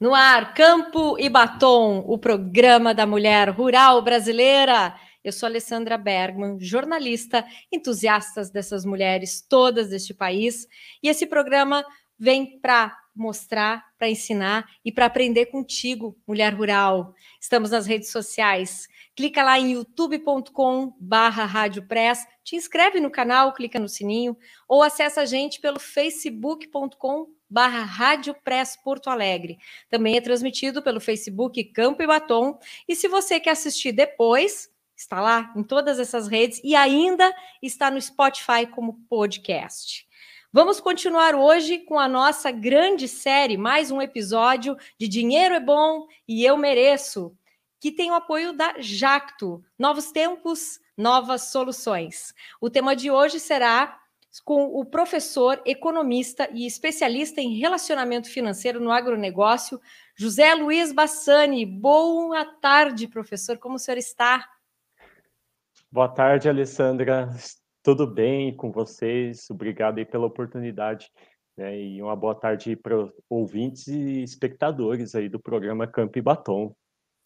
No ar, Campo e Batom, o programa da mulher rural brasileira. Eu sou Alessandra Bergman, jornalista, entusiasta dessas mulheres todas deste país, e esse programa vem para mostrar, para ensinar e para aprender contigo, mulher rural. Estamos nas redes sociais. Clica lá em youtube.com barra te inscreve no canal, clica no sininho, ou acessa a gente pelo facebook.com barra Rádio Press Porto Alegre. Também é transmitido pelo Facebook Campo e Batom. E se você quer assistir depois, está lá em todas essas redes e ainda está no Spotify como podcast. Vamos continuar hoje com a nossa grande série, mais um episódio de Dinheiro é Bom e Eu Mereço, que tem o apoio da Jacto. Novos tempos, novas soluções. O tema de hoje será com o professor, economista e especialista em relacionamento financeiro no agronegócio, José Luiz Bassani. Boa tarde, professor. Como o senhor está? Boa tarde, Alessandra. Tudo bem com vocês? Obrigado aí pela oportunidade. Né? E uma boa tarde para ouvintes e espectadores aí do programa Campo e Batom.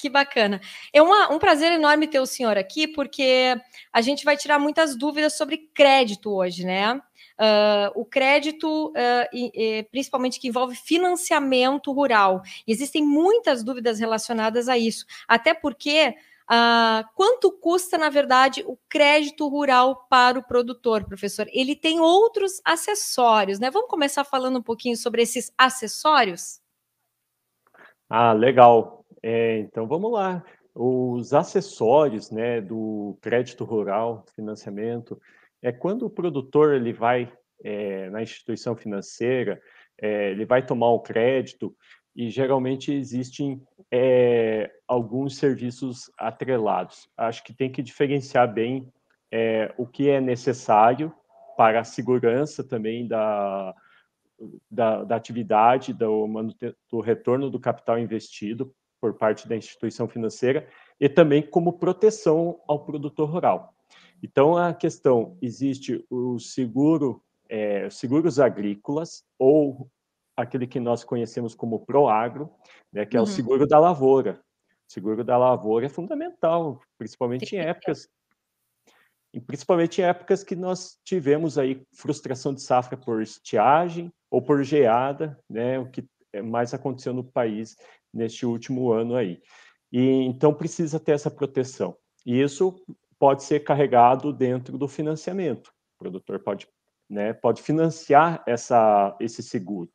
Que bacana. É uma, um prazer enorme ter o senhor aqui, porque a gente vai tirar muitas dúvidas sobre crédito hoje, né? Uh, o crédito, uh, e, e, principalmente que envolve financiamento rural. E existem muitas dúvidas relacionadas a isso, até porque Uh, quanto custa, na verdade, o crédito rural para o produtor, professor? Ele tem outros acessórios, né? Vamos começar falando um pouquinho sobre esses acessórios? Ah, legal. É, então vamos lá. Os acessórios né, do crédito rural, financiamento, é quando o produtor ele vai é, na instituição financeira, é, ele vai tomar o crédito e geralmente existem é, alguns serviços atrelados. Acho que tem que diferenciar bem é, o que é necessário para a segurança também da, da, da atividade, do, do retorno do capital investido, por parte da instituição financeira e também como proteção ao produtor rural. Então, a questão, existe o seguro, é, seguros agrícolas ou aquele que nós conhecemos como Proagro, né, que é uhum. o seguro da lavoura. O seguro da lavoura é fundamental, principalmente em épocas principalmente em épocas que nós tivemos aí frustração de safra por estiagem ou por geada, né, o que mais aconteceu no país neste último ano aí. E então precisa ter essa proteção. E isso pode ser carregado dentro do financiamento. O produtor pode, né, pode financiar essa, esse seguro.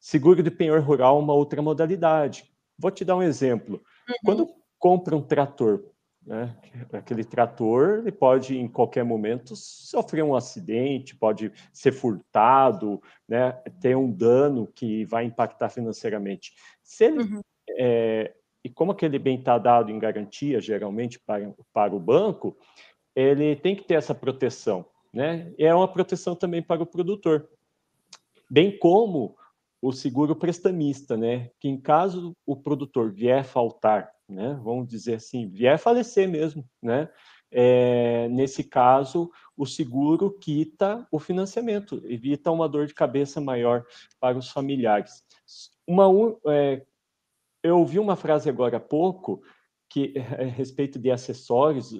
Seguro de penhor rural é uma outra modalidade. Vou te dar um exemplo. Uhum. Quando compra um trator, né, aquele trator ele pode em qualquer momento sofrer um acidente, pode ser furtado, né, ter um dano que vai impactar financeiramente. Se ele, uhum. é, e como aquele bem está dado em garantia, geralmente, para, para o banco, ele tem que ter essa proteção. Né? E é uma proteção também para o produtor. Bem como o seguro prestamista, né? que em caso o produtor vier faltar, né? vamos dizer assim, vier falecer mesmo, né? É, nesse caso, o seguro quita o financiamento, evita uma dor de cabeça maior para os familiares. Uma, é, eu ouvi uma frase agora há pouco que a respeito de acessórios,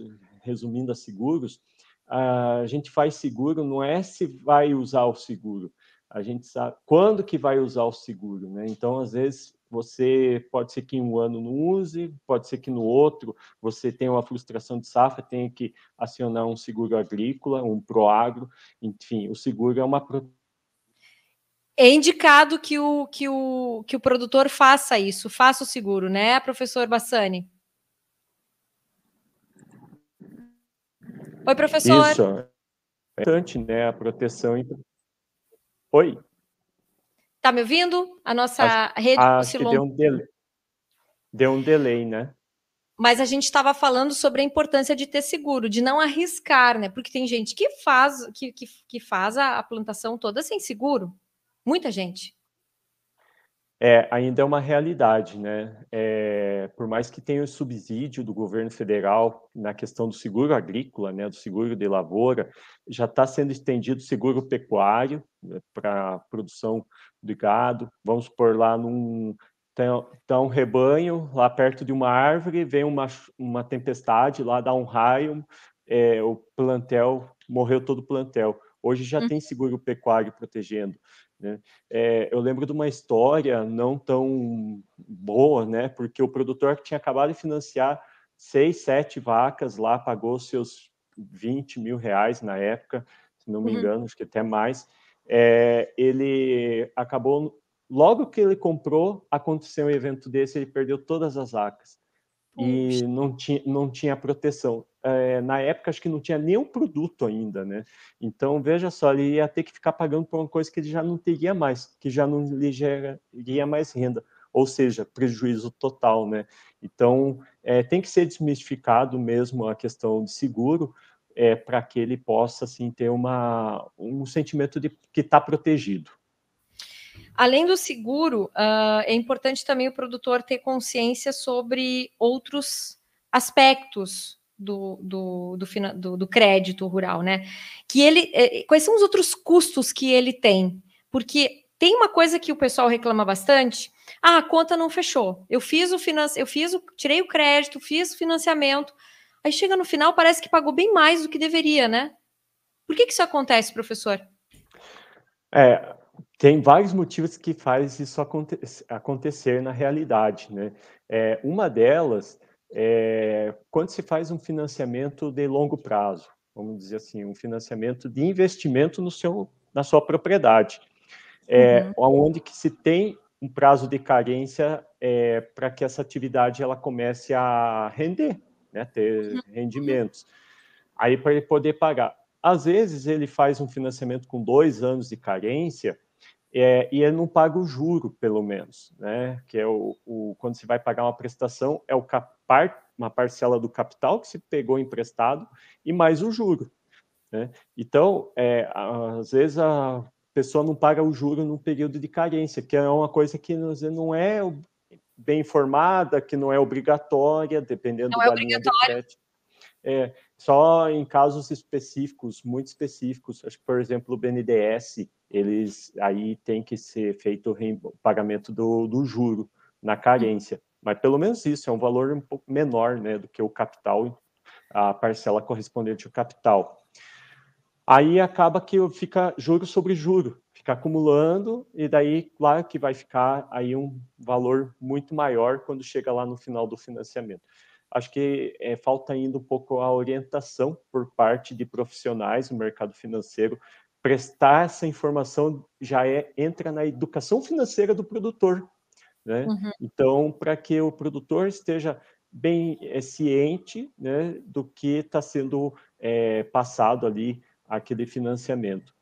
resumindo a seguros, a gente faz seguro não é se vai usar o seguro, a gente sabe quando que vai usar o seguro, né? Então, às vezes, você pode ser que em um ano não use, pode ser que no outro você tenha uma frustração de safra, tenha que acionar um seguro agrícola, um proagro, enfim, o seguro é uma é indicado que o, que, o, que o produtor faça isso, faça o seguro, né, professor Bassani? Oi, professor. Isso. É importante, né, a proteção. Oi. Tá me ouvindo? A nossa acho, rede acho que deu um, delay, deu um delay, né? Mas a gente estava falando sobre a importância de ter seguro, de não arriscar, né? Porque tem gente que faz que, que, que faz a, a plantação toda sem seguro. Muita gente. É, ainda é uma realidade, né? É, por mais que tenha o subsídio do governo federal na questão do seguro agrícola, né, do seguro de lavoura, já está sendo estendido o seguro pecuário né, para a produção de gado. Vamos por lá num Tá, tá um rebanho lá perto de uma árvore, vem uma, uma tempestade lá, dá um raio, é, o plantel, morreu todo o plantel. Hoje já hum. tem seguro pecuário protegendo. Né? É, eu lembro de uma história não tão boa, né? Porque o produtor que tinha acabado de financiar seis, sete vacas lá, pagou seus 20 mil reais na época, se não me uhum. engano, acho que até mais. É, ele acabou, logo que ele comprou, aconteceu um evento desse, ele perdeu todas as vacas e não tinha, não tinha proteção. É, na época, acho que não tinha nenhum produto ainda, né? Então, veja só, ele ia ter que ficar pagando por uma coisa que ele já não teria mais, que já não lhe geraria mais renda, ou seja, prejuízo total, né? Então, é, tem que ser desmistificado mesmo a questão de seguro, é, para que ele possa, assim, ter uma, um sentimento de que está protegido. Além do seguro, uh, é importante também o produtor ter consciência sobre outros aspectos do, do, do, do, crédito rural, né? Que ele, eh, quais são os outros custos que ele tem? Porque tem uma coisa que o pessoal reclama bastante. Ah, a conta não fechou. Eu fiz o finance, eu fiz o, tirei o crédito, fiz o financiamento. Aí chega no final, parece que pagou bem mais do que deveria, né? Por que, que isso acontece, professor? É, tem vários motivos que faz isso aconte acontecer na realidade, né? É, uma delas é quando se faz um financiamento de longo prazo, vamos dizer assim, um financiamento de investimento no seu, na sua propriedade, é, uhum. onde que se tem um prazo de carência é, para que essa atividade ela comece a render, né, ter uhum. rendimentos. Aí para ele poder pagar. Às vezes ele faz um financiamento com dois anos de carência é, e não paga o juro, pelo menos, né? Que é o, o quando você vai pagar uma prestação, é o par, uma parcela do capital que se pegou emprestado e mais o juro. Né? Então, é, às vezes a pessoa não paga o juro no período de carência, que é uma coisa que não é bem informada, que não é obrigatória, dependendo não é da linha de crédito. É, só em casos específicos, muito específicos, acho que, por exemplo, o BNDES, eles aí tem que ser feito o pagamento do, do juro na carência. Mas pelo menos isso, é um valor um pouco menor né, do que o capital, a parcela correspondente ao capital. Aí acaba que fica juro sobre juro, fica acumulando, e daí, claro que vai ficar aí um valor muito maior quando chega lá no final do financiamento acho que é, falta ainda um pouco a orientação por parte de profissionais no mercado financeiro. Prestar essa informação já é, entra na educação financeira do produtor. Né? Uhum. Então, para que o produtor esteja bem é, ciente né, do que está sendo é, passado ali aquele financiamento.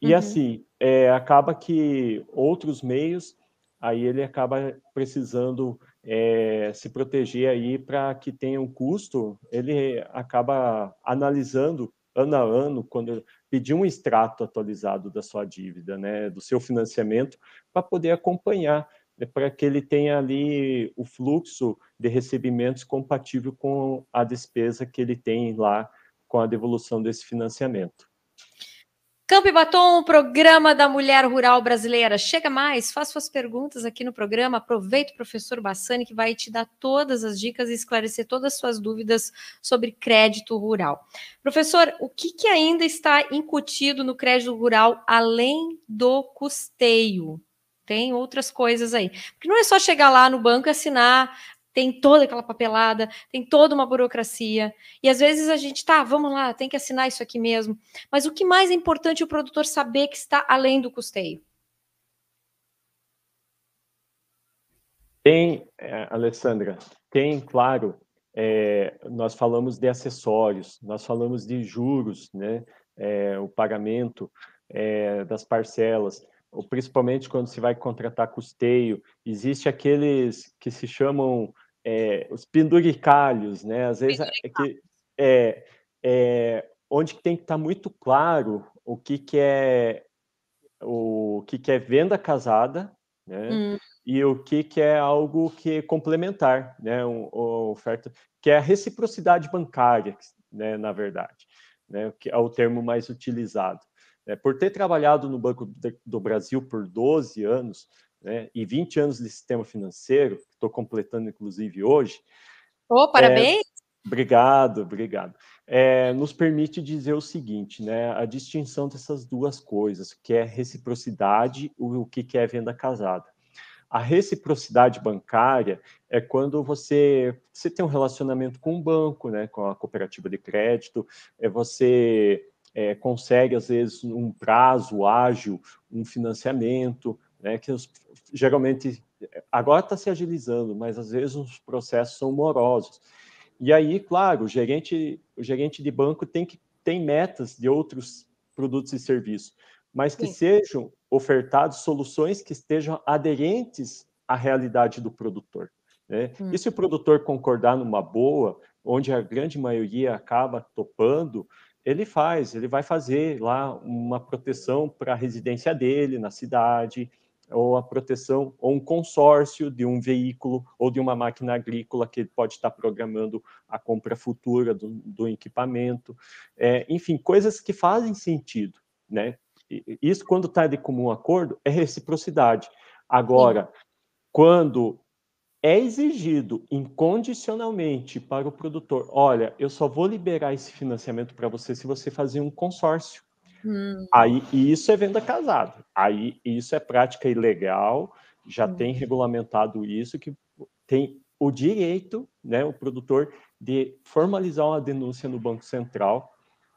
E uhum. assim, é, acaba que outros meios, aí ele acaba precisando é, se proteger aí para que tenha um custo, ele acaba analisando ano a ano, quando pedir um extrato atualizado da sua dívida, né, do seu financiamento, para poder acompanhar, né, para que ele tenha ali o fluxo de recebimentos compatível com a despesa que ele tem lá com a devolução desse financiamento. Campo e Batom, programa da mulher rural brasileira. Chega mais, faça suas perguntas aqui no programa. Aproveita o professor Bassani, que vai te dar todas as dicas e esclarecer todas as suas dúvidas sobre crédito rural. Professor, o que, que ainda está incutido no crédito rural além do custeio? Tem outras coisas aí. Porque não é só chegar lá no banco e assinar tem toda aquela papelada, tem toda uma burocracia. E às vezes a gente, tá, vamos lá, tem que assinar isso aqui mesmo. Mas o que mais é importante o produtor saber que está além do custeio? Tem, é, Alessandra, tem, claro, é, nós falamos de acessórios, nós falamos de juros, né, é, o pagamento é, das parcelas, ou principalmente quando se vai contratar custeio, existe aqueles que se chamam é, os penduricalhos, né? Às vezes é que é, é onde tem que estar tá muito claro o que, que é o que, que é venda casada, né? Hum. E o que, que é algo que é complementar, né? Um, oferta que é a reciprocidade bancária, né? Na verdade, né? Que é o termo mais utilizado. É, por ter trabalhado no Banco do Brasil por 12 anos, né, e 20 anos de sistema financeiro, estou completando inclusive hoje. Oh, parabéns! É, obrigado, obrigado. É, nos permite dizer o seguinte, né, a distinção dessas duas coisas, que é reciprocidade, o, o que é venda casada. A reciprocidade bancária é quando você, você tem um relacionamento com um banco, né, com a cooperativa de crédito, é você é, consegue, às vezes, um prazo ágil, um financiamento, né, que os, geralmente, agora está se agilizando, mas às vezes os processos são morosos. E aí, claro, o gerente, o gerente de banco tem que tem metas de outros produtos e serviços, mas que Sim. sejam ofertados soluções que estejam aderentes à realidade do produtor. Né? Hum. E se o produtor concordar numa boa, onde a grande maioria acaba topando, ele faz, ele vai fazer lá uma proteção para a residência dele na cidade, ou a proteção, ou um consórcio de um veículo ou de uma máquina agrícola que ele pode estar programando a compra futura do, do equipamento. É, enfim, coisas que fazem sentido, né? Isso, quando está de comum acordo, é reciprocidade. Agora, Sim. quando é exigido incondicionalmente para o produtor, olha, eu só vou liberar esse financiamento para você se você fazer um consórcio. Hum. Aí isso é venda casada. Aí isso é prática ilegal. Já hum. tem regulamentado isso que tem o direito, né, o produtor de formalizar uma denúncia no Banco Central.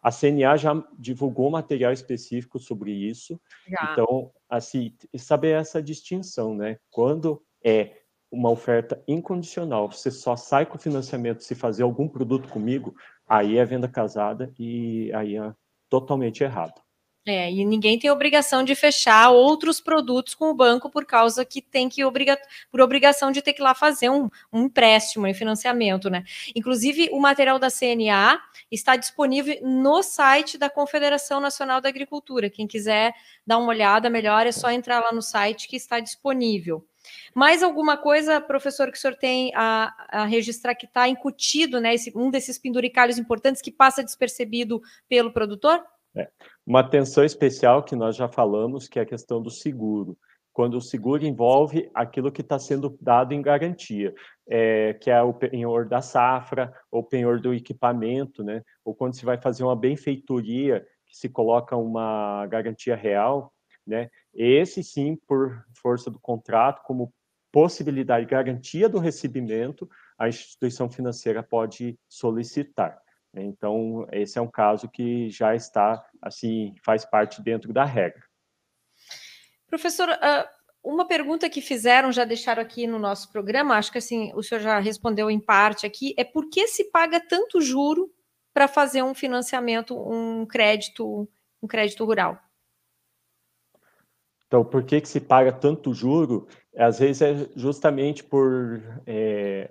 A CNA já divulgou material específico sobre isso. Já. Então, assim, saber essa distinção, né? Quando é uma oferta incondicional, você só sai com financiamento se fazer algum produto comigo, aí é venda casada e aí é totalmente errado. É, e ninguém tem obrigação de fechar outros produtos com o banco por causa que tem que obriga por obrigação de ter que ir lá fazer um, um empréstimo, um financiamento, né? Inclusive, o material da CNA está disponível no site da Confederação Nacional da Agricultura. Quem quiser dar uma olhada melhor, é só entrar lá no site que está disponível. Mais alguma coisa, professor, que o senhor tem a, a registrar que está incutido, né? Esse, um desses penduricalhos importantes que passa despercebido pelo produtor? É. Uma atenção especial que nós já falamos, que é a questão do seguro. Quando o seguro envolve aquilo que está sendo dado em garantia, é, que é o penhor da safra, ou penhor do equipamento, né? ou quando se vai fazer uma benfeitoria, que se coloca uma garantia real, né? esse sim, por força do contrato, como possibilidade, garantia do recebimento, a instituição financeira pode solicitar. Então, esse é um caso que já está, assim, faz parte dentro da regra. Professor, ah, uma pergunta que fizeram, já deixaram aqui no nosso programa, acho que assim, o senhor já respondeu em parte aqui, é por que se paga tanto juro para fazer um financiamento, um crédito, um crédito rural? Então, por que, que se paga tanto juro? Às vezes é justamente por é,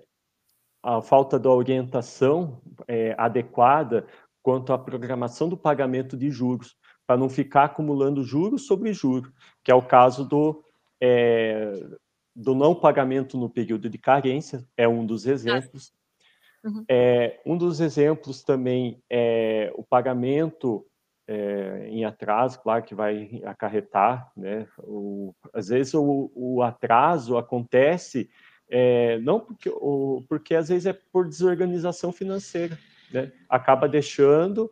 a falta da orientação é, adequada quanto à programação do pagamento de juros, para não ficar acumulando juros sobre juros, que é o caso do, é, do não pagamento no período de carência, é um dos exemplos. Uhum. É, um dos exemplos também é o pagamento é, em atraso, claro que vai acarretar, né? O, às vezes o, o atraso acontece é, não porque, o, porque às vezes é por desorganização financeira, né? Acaba deixando,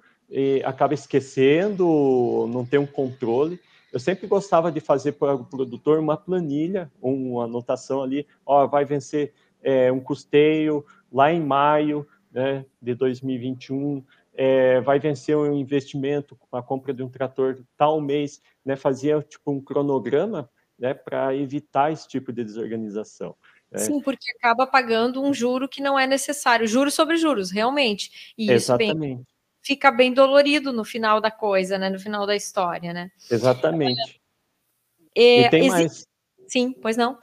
acaba esquecendo, não tem um controle. Eu sempre gostava de fazer para o produtor uma planilha, uma anotação ali, ó, vai vencer é, um custeio lá em maio né, de 2021, é, vai vencer um investimento com a compra de um trator tal mês, né, fazia tipo um cronograma né, para evitar esse tipo de desorganização. É. Sim, porque acaba pagando um juro que não é necessário, juros sobre juros, realmente. E Exatamente. isso bem, fica bem dolorido no final da coisa, né? No final da história, né? Exatamente. É, e tem mais. Sim, pois não.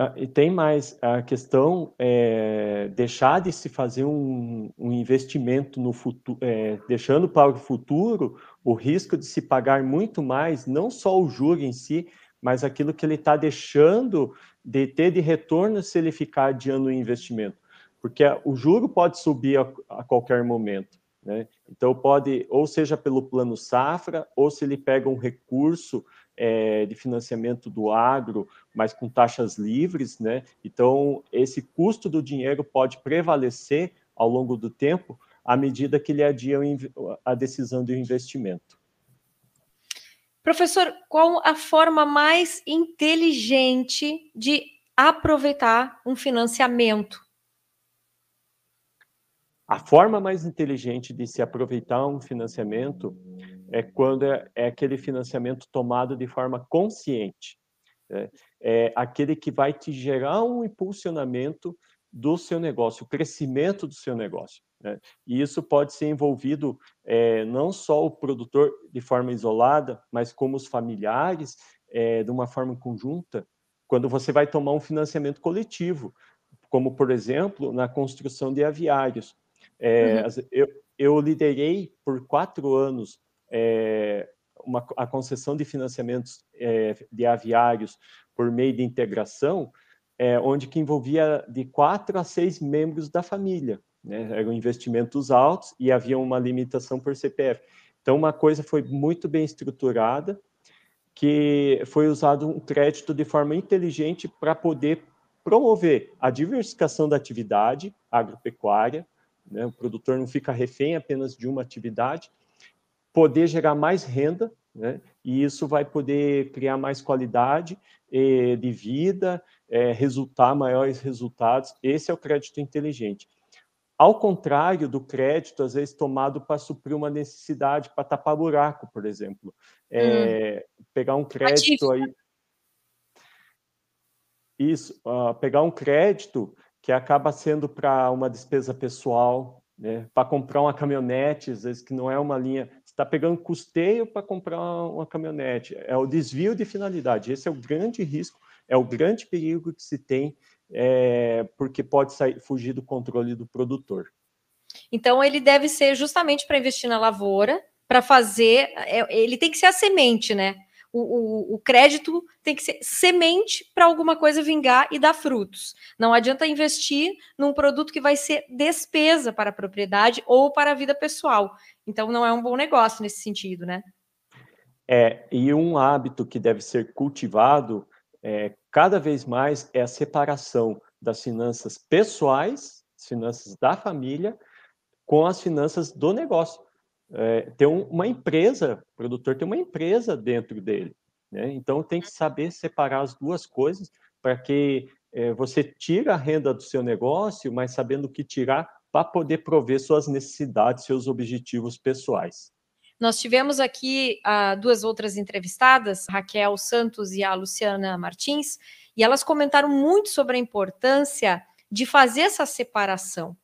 Ah, e tem mais a questão é deixar de se fazer um, um investimento no futuro, é, deixando para o futuro o risco de se pagar muito mais, não só o juro em si, mas aquilo que ele está deixando de ter de retorno se ele ficar adiando o investimento. Porque o juro pode subir a, a qualquer momento. Né? Então, pode, ou seja pelo plano safra, ou se ele pega um recurso é, de financiamento do agro, mas com taxas livres, né? Então, esse custo do dinheiro pode prevalecer ao longo do tempo à medida que ele adia a decisão do investimento. Professor, qual a forma mais inteligente de aproveitar um financiamento? A forma mais inteligente de se aproveitar um financiamento é quando é, é aquele financiamento tomado de forma consciente. É, é aquele que vai te gerar um impulsionamento do seu negócio, o crescimento do seu negócio. Né? E isso pode ser envolvido é, não só o produtor de forma isolada, mas como os familiares, é, de uma forma conjunta, quando você vai tomar um financiamento coletivo, como, por exemplo, na construção de aviários. É, uhum. eu, eu liderei por quatro anos é, uma, a concessão de financiamentos é, de aviários por meio de integração, é, onde que envolvia de quatro a seis membros da família. Né? Eram investimentos altos e havia uma limitação por CPF. Então, uma coisa foi muito bem estruturada, que foi usado um crédito de forma inteligente para poder promover a diversificação da atividade agropecuária, né? o produtor não fica refém apenas de uma atividade, poder gerar mais renda, né? e isso vai poder criar mais qualidade eh, de vida, eh, resultar maiores resultados. Esse é o crédito inteligente. Ao contrário do crédito, às vezes tomado para suprir uma necessidade, para tapar buraco, por exemplo. É, hum. Pegar um crédito aí. Isso, uh, pegar um crédito que acaba sendo para uma despesa pessoal, né, para comprar uma caminhonete, às vezes que não é uma linha, está pegando custeio para comprar uma caminhonete, é o desvio de finalidade. Esse é o grande risco, é o grande perigo que se tem, é, porque pode sair, fugir do controle do produtor. Então, ele deve ser justamente para investir na lavoura, para fazer, é, ele tem que ser a semente, né? O, o, o, crédito tem que ser semente para alguma coisa vingar e dar frutos. Não adianta investir num produto que vai ser despesa para a propriedade ou para a vida pessoal. Então, não é um bom negócio nesse sentido, né? É, e um hábito que deve ser cultivado é, cada vez mais é a separação das finanças pessoais, as finanças da família, com as finanças do negócio é, tem um, uma empresa, o produtor tem uma empresa dentro dele. Né? Então tem que saber separar as duas coisas para que é, você tire a renda do seu negócio, mas sabendo o que tirar para poder prover suas necessidades, seus objetivos pessoais. Nós tivemos aqui uh, duas outras entrevistadas, Raquel Santos e a Luciana Martins, e elas comentaram muito sobre a importância de fazer essa separação.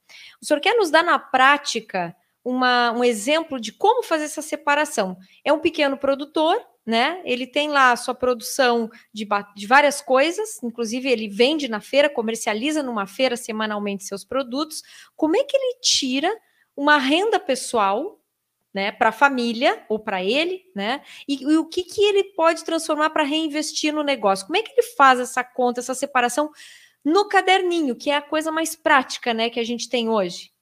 O senhor quer nos dar na prática uma, um exemplo de como fazer essa separação. É um pequeno produtor, né? Ele tem lá a sua produção de, de várias coisas, inclusive ele vende na feira, comercializa numa feira semanalmente seus produtos. Como é que ele tira uma renda pessoal né, para a família ou para ele, né? E, e, o que, que ele pode transformar para reinvestir no negócio? Como é que ele faz essa conta, essa separação no caderninho, que é a coisa mais prática, né, que a gente tem hoje?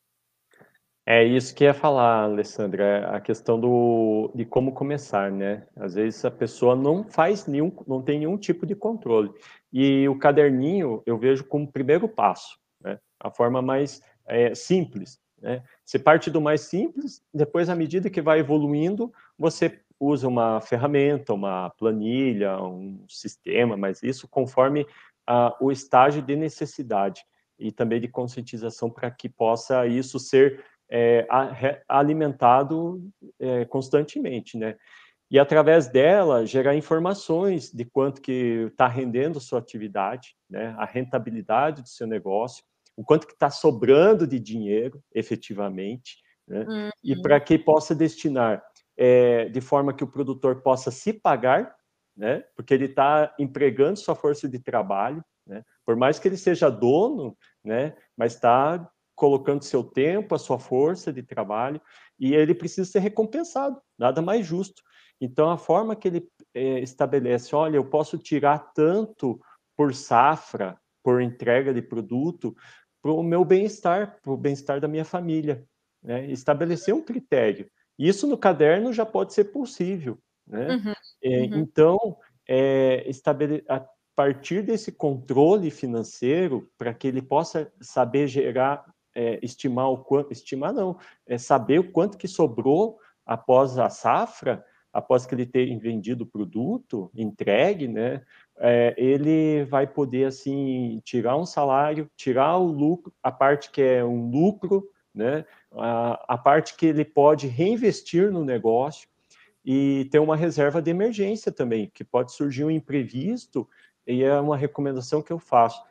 É isso que ia falar, Alessandra, é a questão do, de como começar, né? Às vezes a pessoa não faz nenhum, não tem nenhum tipo de controle. E o caderninho eu vejo como primeiro passo, né? A forma mais é, simples, né? Você parte do mais simples, depois, à medida que vai evoluindo, você usa uma ferramenta, uma planilha, um sistema, mas isso conforme ah, o estágio de necessidade e também de conscientização para que possa isso ser é, alimentado é, constantemente, né? E através dela gerar informações de quanto que está rendendo sua atividade, né? A rentabilidade do seu negócio, o quanto que está sobrando de dinheiro, efetivamente, né? Uhum. E para que possa destinar é, de forma que o produtor possa se pagar, né? Porque ele está empregando sua força de trabalho, né? Por mais que ele seja dono, né? Mas está colocando seu tempo, a sua força de trabalho, e ele precisa ser recompensado, nada mais justo. Então, a forma que ele é, estabelece, olha, eu posso tirar tanto por safra, por entrega de produto, para o meu bem-estar, para o bem-estar da minha família. Né? Estabelecer um critério. Isso no caderno já pode ser possível, Né? Uhum, é, uhum. Então, é, estabele... a partir desse controle financeiro, para que ele possa saber gerar, é, estimar o quanto, estimar não, é saber o quanto que sobrou após a safra, após que ele tenha vendido o produto, entregue, né, é, ele vai poder, assim, tirar um salário, tirar o lucro, a parte que é um lucro, né, a, a parte que ele pode reinvestir no negócio e ter uma reserva de emergência também, que pode surgir um imprevisto, e é uma recomendação que eu faço.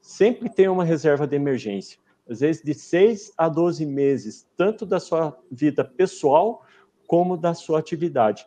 Sempre tenha uma reserva de emergência, às vezes de 6 a 12 meses, tanto da sua vida pessoal como da sua atividade.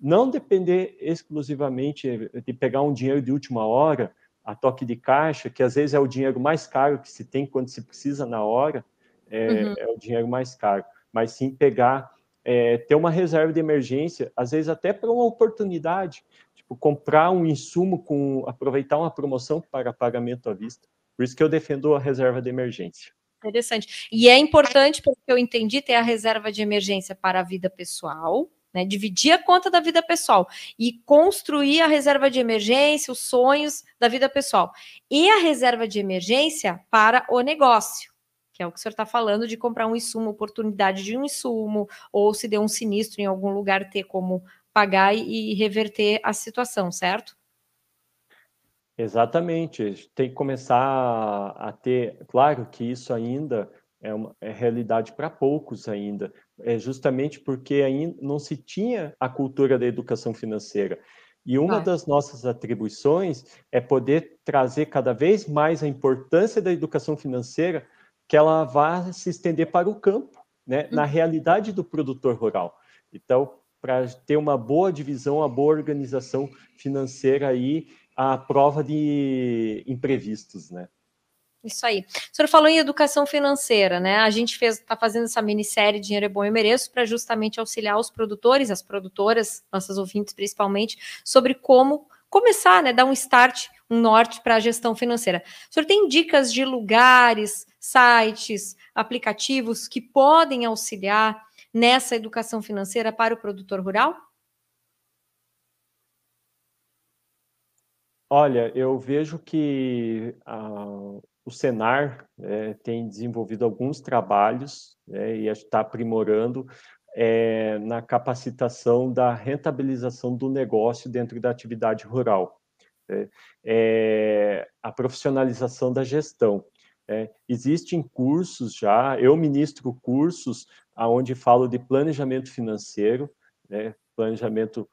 Não depender exclusivamente de pegar um dinheiro de última hora, a toque de caixa, que às vezes é o dinheiro mais caro que se tem quando se precisa na hora, é, uhum. é o dinheiro mais caro. Mas sim pegar, é, ter uma reserva de emergência, às vezes até para uma oportunidade, tipo comprar um insumo com aproveitar uma promoção para pagamento à vista. Por isso que eu defendo a reserva de emergência. Interessante. E é importante, porque eu entendi, ter a reserva de emergência para a vida pessoal, né? Dividir a conta da vida pessoal e construir a reserva de emergência, os sonhos da vida pessoal. E a reserva de emergência para o negócio, que é o que o senhor está falando de comprar um insumo, oportunidade de um insumo, ou se deu um sinistro em algum lugar, ter como pagar e reverter a situação, certo? Exatamente. Tem que começar a ter. Claro que isso ainda é, uma, é realidade para poucos ainda, é justamente porque ainda não se tinha a cultura da educação financeira. E uma Vai. das nossas atribuições é poder trazer cada vez mais a importância da educação financeira, que ela vá se estender para o campo, né, na uhum. realidade do produtor rural. Então, para ter uma boa divisão, uma boa organização financeira aí à prova de imprevistos, né? Isso aí. O senhor falou em educação financeira, né? A gente está fazendo essa minissérie Dinheiro é Bom e Mereço para justamente auxiliar os produtores, as produtoras, nossas ouvintes principalmente, sobre como começar, né? Dar um start, um norte para a gestão financeira. O senhor tem dicas de lugares, sites, aplicativos que podem auxiliar nessa educação financeira para o produtor rural? Olha, eu vejo que uh, o Senar é, tem desenvolvido alguns trabalhos é, e está aprimorando é, na capacitação da rentabilização do negócio dentro da atividade rural. É, é, a profissionalização da gestão. É, existem cursos já, eu ministro cursos onde falo de planejamento financeiro, né, planejamento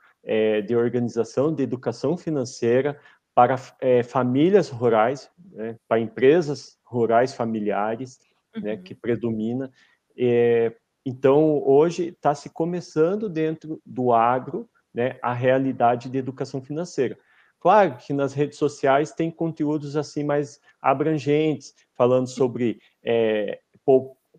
de organização, de educação financeira para é, famílias rurais, né, para empresas rurais familiares, né, uhum. né, que predomina. É, então, hoje está se começando dentro do agro né, a realidade de educação financeira. Claro que nas redes sociais tem conteúdos assim mais abrangentes, falando sobre é,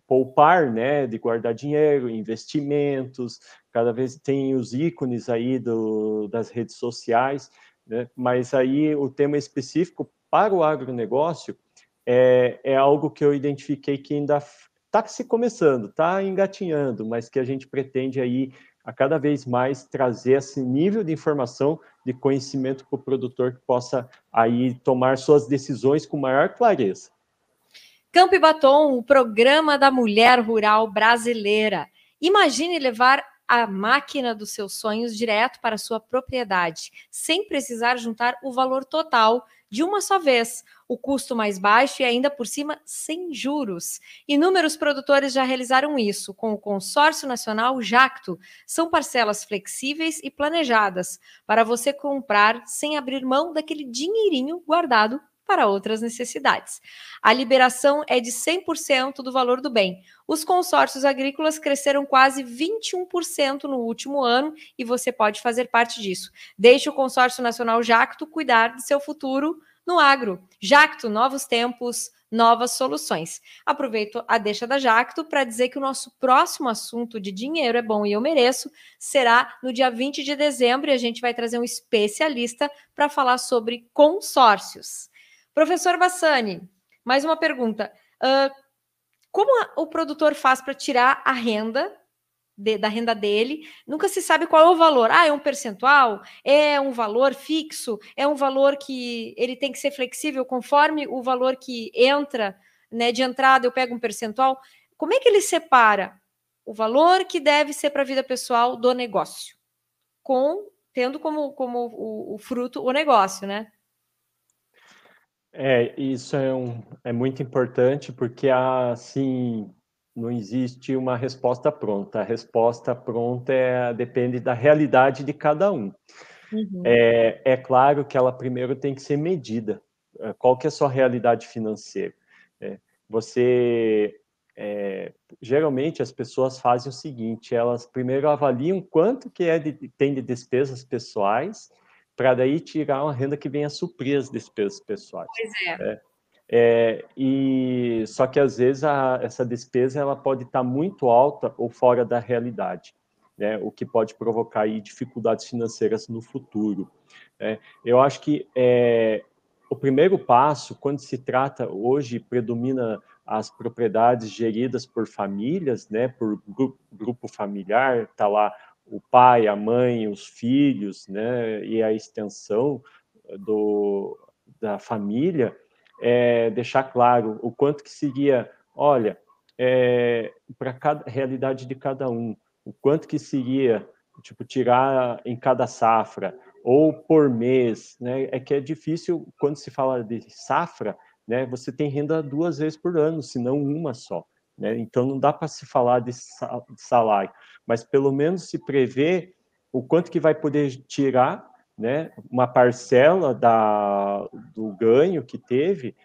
poupar, né, de guardar dinheiro, investimentos, cada vez tem os ícones aí do, das redes sociais, né, mas aí o tema específico para o agronegócio é, é algo que eu identifiquei que ainda está se começando, está engatinhando, mas que a gente pretende aí a cada vez mais trazer esse nível de informação, de conhecimento para o produtor que possa aí tomar suas decisões com maior clareza. Campo e Batom, o programa da mulher rural brasileira. Imagine levar a máquina dos seus sonhos direto para sua propriedade, sem precisar juntar o valor total de uma só vez, o custo mais baixo e ainda por cima sem juros. Inúmeros produtores já realizaram isso com o Consórcio Nacional Jacto. São parcelas flexíveis e planejadas para você comprar sem abrir mão daquele dinheirinho guardado para outras necessidades. A liberação é de 100% do valor do bem. Os consórcios agrícolas cresceram quase 21% no último ano e você pode fazer parte disso. Deixe o Consórcio Nacional Jacto cuidar de seu futuro no agro. Jacto, novos tempos, novas soluções. Aproveito a deixa da Jacto para dizer que o nosso próximo assunto de dinheiro é bom e eu mereço será no dia 20 de dezembro e a gente vai trazer um especialista para falar sobre consórcios. Professor Bassani, mais uma pergunta. Uh, como a, o produtor faz para tirar a renda de, da renda dele, nunca se sabe qual é o valor. Ah, é um percentual? É um valor fixo? É um valor que ele tem que ser flexível conforme o valor que entra, né? De entrada eu pego um percentual. Como é que ele separa o valor que deve ser para a vida pessoal do negócio, com tendo como, como o, o fruto o negócio, né? É, isso é, um, é muito importante porque assim não existe uma resposta pronta. A resposta pronta é, depende da realidade de cada um. Uhum. É, é claro que ela primeiro tem que ser medida. É, qual que é a sua realidade financeira? É, você é, geralmente as pessoas fazem o seguinte: elas primeiro avaliam quanto que é de, tem de despesas pessoais para daí tirar uma renda que venha a suprir as despesas pessoais. Pois é. é. É, e só que às vezes a, essa despesa ela pode estar muito alta ou fora da realidade, né? O que pode provocar aí, dificuldades financeiras no futuro. Né? Eu acho que é, o primeiro passo, quando se trata hoje predomina as propriedades geridas por famílias, né? Por grupo, grupo familiar, tá lá o pai, a mãe, os filhos, né? E a extensão do da família é, deixar claro o quanto que seria, olha, é, para cada realidade de cada um, o quanto que seria, tipo, tirar em cada safra ou por mês, né? É que é difícil quando se fala de safra, né? Você tem renda duas vezes por ano, se não uma só, né? Então não dá para se falar de salário, mas pelo menos se prevê o quanto que vai poder tirar né, uma parcela da, do ganho que teve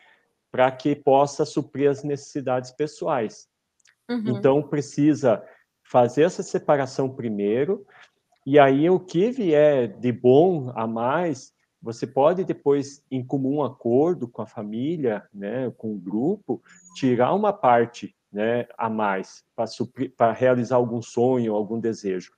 para que possa suprir as necessidades pessoais. Uhum. Então, precisa fazer essa separação primeiro, e aí o que vier de bom a mais, você pode depois, em comum acordo com a família, né, com o grupo, tirar uma parte né, a mais para realizar algum sonho, algum desejo.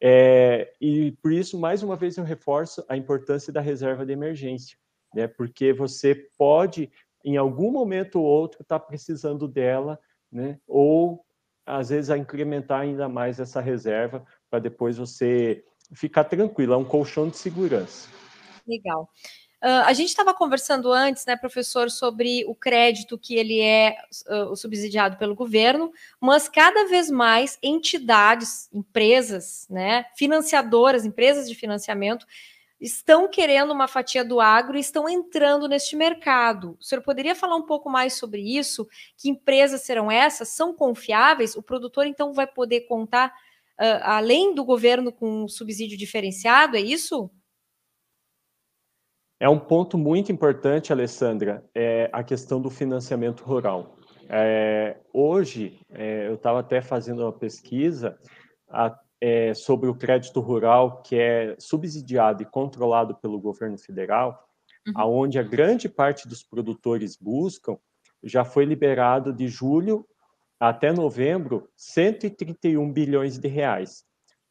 É, e por isso, mais uma vez, eu reforço a importância da reserva de emergência, né? Porque você pode, em algum momento ou outro, estar tá precisando dela, né? Ou às vezes a incrementar ainda mais essa reserva para depois você ficar tranquilo, é um colchão de segurança. Legal. Uh, a gente estava conversando antes, né, professor, sobre o crédito que ele é uh, subsidiado pelo governo, mas cada vez mais entidades, empresas, né, financiadoras, empresas de financiamento, estão querendo uma fatia do agro e estão entrando neste mercado. O senhor poderia falar um pouco mais sobre isso? Que empresas serão essas? São confiáveis? O produtor, então, vai poder contar, uh, além do governo, com um subsídio diferenciado? É isso? É um ponto muito importante, Alessandra, é a questão do financiamento rural. É, hoje, é, eu estava até fazendo uma pesquisa a, é, sobre o crédito rural que é subsidiado e controlado pelo governo federal, uhum. aonde a grande parte dos produtores buscam, já foi liberado de julho até novembro 131 bilhões de reais,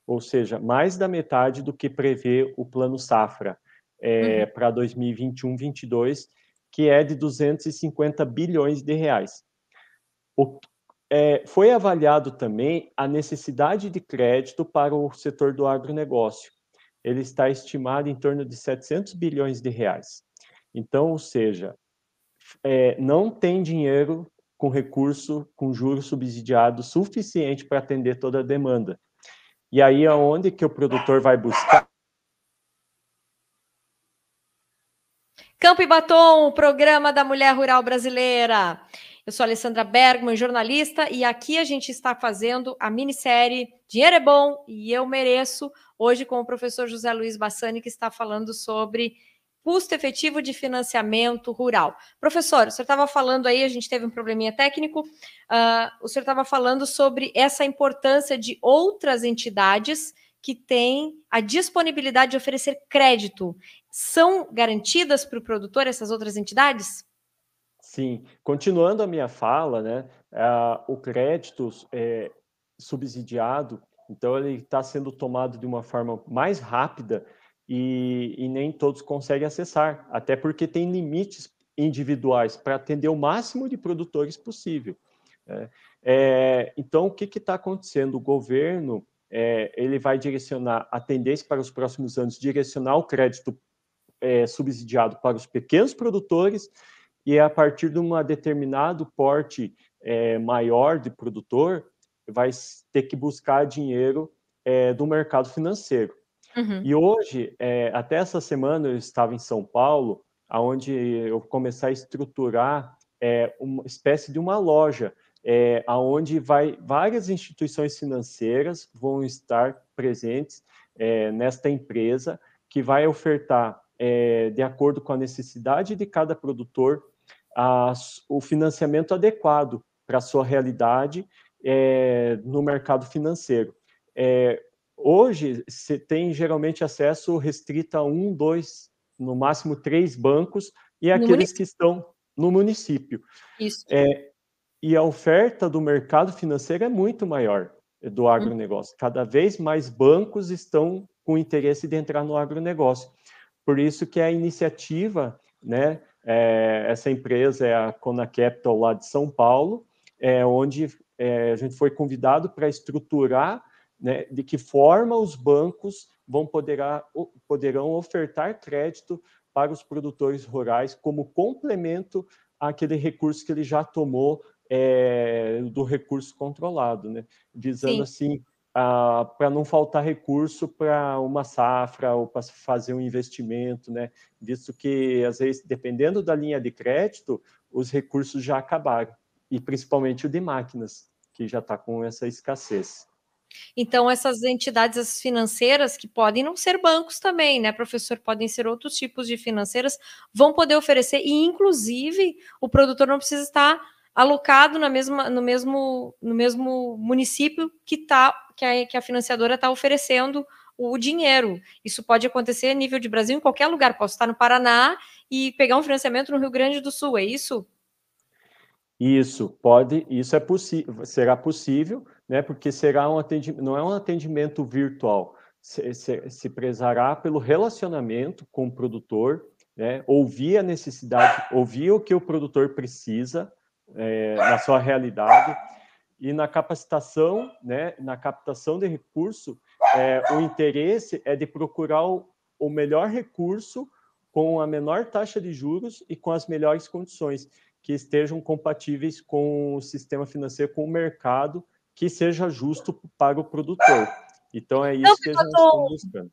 ou seja, mais da metade do que prevê o Plano Safra é, uhum. para 2021-22, que é de 250 bilhões de reais. O, é, foi avaliado também a necessidade de crédito para o setor do agronegócio. Ele está estimado em torno de 700 bilhões de reais. Então, ou seja, é, não tem dinheiro com recurso, com juros subsidiados suficiente para atender toda a demanda. E aí, aonde que o produtor vai buscar? Campo e Batom, programa da mulher rural brasileira. Eu sou Alessandra Bergman, jornalista, e aqui a gente está fazendo a minissérie Dinheiro é Bom e Eu Mereço, hoje com o professor José Luiz Bassani, que está falando sobre custo efetivo de financiamento rural. Professor, o senhor estava falando aí, a gente teve um probleminha técnico, uh, o senhor estava falando sobre essa importância de outras entidades que têm a disponibilidade de oferecer crédito são garantidas para o produtor essas outras entidades? Sim, continuando a minha fala, né, o crédito é, subsidiado, então ele está sendo tomado de uma forma mais rápida e, e, nem todos conseguem acessar, até porque tem limites individuais para atender o máximo de produtores possível. É, É, então, o que está acontecendo? O governo é, ele vai direcionar a tendência para os próximos anos, direcionar o crédito é, subsidiado para os pequenos produtores e a partir de um determinado porte é, maior de produtor, vai ter que buscar dinheiro é, do mercado financeiro. Uhum. E hoje, é, até essa semana, eu estava em São Paulo, onde eu comecei a estruturar é, uma espécie de uma loja, é, onde vai, várias instituições financeiras vão estar presentes é, nesta empresa, que vai ofertar, é, de acordo com a necessidade de cada produtor, a, o financiamento adequado para a sua realidade é, no mercado financeiro. É, hoje, você tem geralmente acesso restrito a um, dois, no máximo três bancos, e aqueles que estão no município. Isso. É, e a oferta do mercado financeiro é muito maior do hum. agronegócio. Cada vez mais bancos estão com interesse de entrar no agronegócio. Por isso que a iniciativa, né, é, essa empresa é a Cona Capital lá de São Paulo, é, onde é, a gente foi convidado para estruturar né, de que forma os bancos vão poderá, poderão ofertar crédito para os produtores rurais como complemento àquele recurso que ele já tomou é, do recurso controlado, né? visando Sim. assim para não faltar recurso para uma safra ou para fazer um investimento, né? Visto que, às vezes, dependendo da linha de crédito, os recursos já acabaram, e principalmente o de máquinas, que já está com essa escassez. Então, essas entidades financeiras, que podem não ser bancos também, né, professor? Podem ser outros tipos de financeiras, vão poder oferecer, e inclusive o produtor não precisa estar alocado na mesma, no, mesmo, no mesmo município que, tá, que, a, que a financiadora está oferecendo o dinheiro. Isso pode acontecer a nível de Brasil, em qualquer lugar. Posso estar no Paraná e pegar um financiamento no Rio Grande do Sul, é isso? Isso, pode, isso é possível, será possível, né? Porque será um atendimento, não é um atendimento virtual, se, se, se prezará pelo relacionamento com o produtor, né? Ouvir a necessidade, ouvir o que o produtor precisa, é, na sua realidade e na capacitação, né, na captação de recurso, é, o interesse é de procurar o, o, melhor recurso com a menor taxa de juros e com as melhores condições que estejam compatíveis com o sistema financeiro, com o mercado, que seja justo para o produtor. Então é isso que a gente está buscando.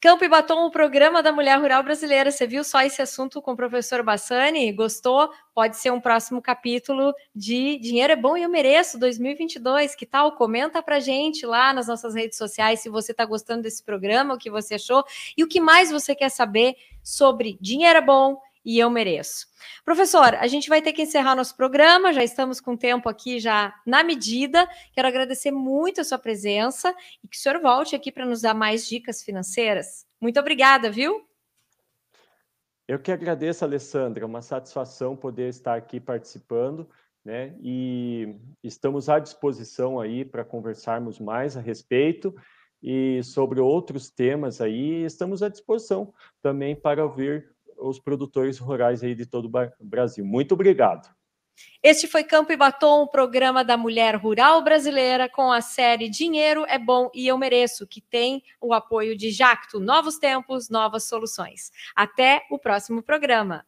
Campo e Batom, o programa da mulher rural brasileira. Você viu só esse assunto com o professor Bassani? Gostou? Pode ser um próximo capítulo de Dinheiro é Bom e Eu Mereço 2022. Que tal? Comenta pra gente lá nas nossas redes sociais se você está gostando desse programa, o que você achou e o que mais você quer saber sobre Dinheiro é Bom e eu mereço. Professor, a gente vai ter que encerrar nosso programa, já estamos com tempo aqui já na medida. Quero agradecer muito a sua presença e que o senhor volte aqui para nos dar mais dicas financeiras. Muito obrigada, viu? Eu que agradeço, Alessandra, uma satisfação poder estar aqui participando, né? E estamos à disposição aí para conversarmos mais a respeito e sobre outros temas aí, estamos à disposição também para ouvir os produtores rurais aí de todo o Brasil. Muito obrigado. Este foi Campo e Batom, o programa da mulher rural brasileira com a série Dinheiro é Bom e Eu Mereço, que tem o apoio de Jacto, Novos Tempos, Novas Soluções. Até o próximo programa.